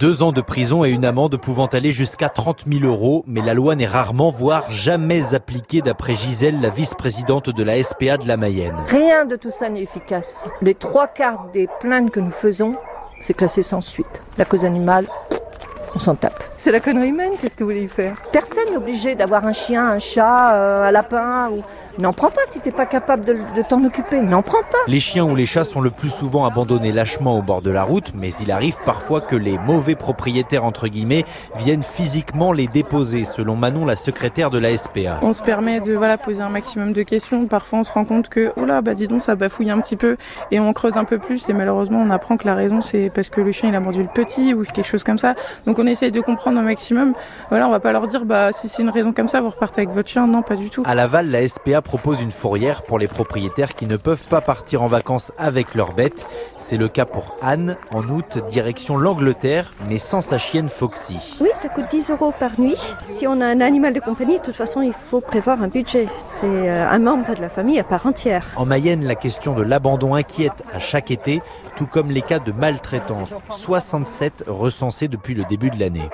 Deux ans de prison et une amende pouvant aller jusqu'à 30 000 euros, mais la loi n'est rarement, voire jamais appliquée d'après Gisèle, la vice-présidente de la SPA de la Mayenne. Rien de tout ça n'est efficace. Les trois quarts des plaintes que nous faisons, c'est classé sans suite. La cause animale, on s'en tape. C'est la connerie humaine, qu'est-ce que vous voulez y faire? Personne n'est obligé d'avoir un chien, un chat, euh, un lapin. Ou... N'en prends pas si t'es pas capable de, de t'en occuper. N'en prends pas. Les chiens ou les chats sont le plus souvent abandonnés lâchement au bord de la route, mais il arrive parfois que les mauvais propriétaires, entre guillemets, viennent physiquement les déposer, selon Manon, la secrétaire de la SPA. On se permet de voilà, poser un maximum de questions. Parfois, on se rend compte que, oh là, bah dis donc, ça bafouille un petit peu. Et on creuse un peu plus. Et malheureusement, on apprend que la raison, c'est parce que le chien, il a mordu le petit ou quelque chose comme ça. Donc, on essaye de comprendre au maximum. Voilà, on va pas leur dire, bah, si c'est une raison comme ça, vous repartez avec votre chien. Non, pas du tout. À Laval, la SPA propose une fourrière pour les propriétaires qui ne peuvent pas partir en vacances avec leurs bêtes. C'est le cas pour Anne. En août, direction l'Angleterre, mais sans sa chienne Foxy. Oui, ça coûte 10 euros par nuit. Si on a un animal de compagnie, de toute façon, il faut prévoir un budget. C'est euh, un membre de la famille à part entière. En Mayenne, la question de l'abandon inquiète à chaque été, tout comme les cas de maltraitance. 67 recensés depuis le début de l'année.